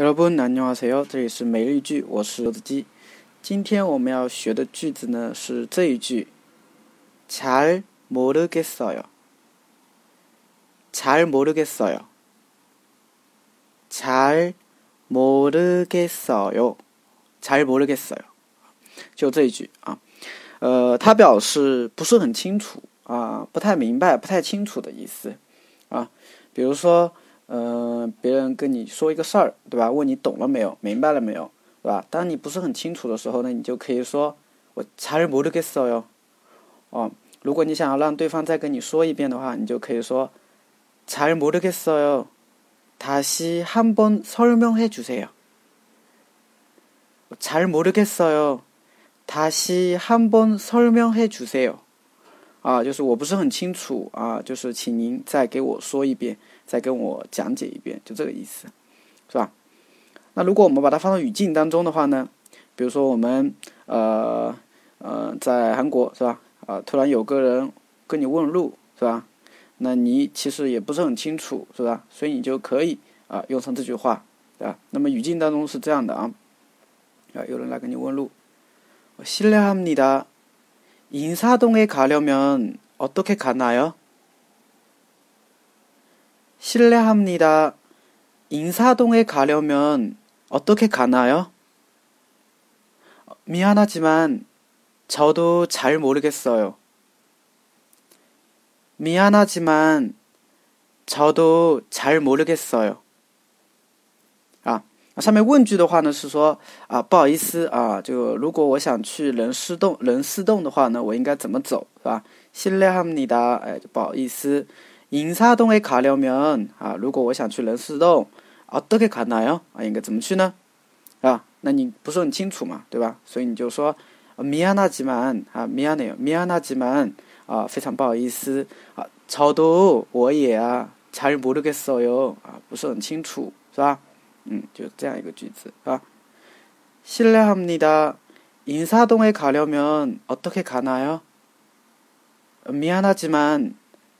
여러분 안녕하세요. 这里是每日一句，我是柚子鸡。今天我们要学的句子呢是这一句：잘모르겠어 요。 잘모르겠어 요。 잘모르겠어 요。 잘모르겠어 요。 就这一句啊，呃，它表示不是很清楚啊，不太明白、不太清楚的意思啊。比如说。 嗯，别人跟你说一个事儿，对吧？问你懂了没有，明白了没有，对吧？当你不是很清楚的时候呢，你就可以说“我잘모르겠어 요”。哦，如果你想要让对方再跟你说一遍的话，你就可以说“잘모르겠어 요”。다시한번설명해주세 요。 잘모르겠어 요。 다시한번설명해주세 요。 啊，就是我不是很清楚啊，就是请您再给我说一遍。 再跟我讲解一遍，就这个意思，是吧？那如果我们把它放到语境当中的话呢？比如说我们呃呃在韩国是吧？啊，突然有个人跟你问路是吧？那你其实也不是很清楚是吧？所以你就可以啊用上这句话，对吧？那么语境当中是这样的啊，啊有人来跟你问路，실례합니다인사동에가려면어떻게가나요 실례합니다. 인사동에 가려면 어떻게 가나요? 미안하지만 저도 잘 모르겠어요. 미안하지만 저도 잘 모르겠어요. 啊，上面问句的话呢是说啊，不好意思啊，就如果我想去人事洞，人事洞的话呢，我应该怎么走，是吧？실례합니다，哎，不好意思。 인사동에 가려면 아, 如果我想去人事洞 어떻게 가나요? 아, 应该怎么去呢？啊，那你不是很清楚嘛，对吧？所以你就说 미안하지만 아, 미안해요. 미안하지만 아, 非常不好意思. 아, 저도 我也啊잘 모르겠어요. 아, 不是很清楚是吧? 음, 就这样一个句子啊. 실례합니다. 인사동에 가려면 어떻게 가나요? 미안하지만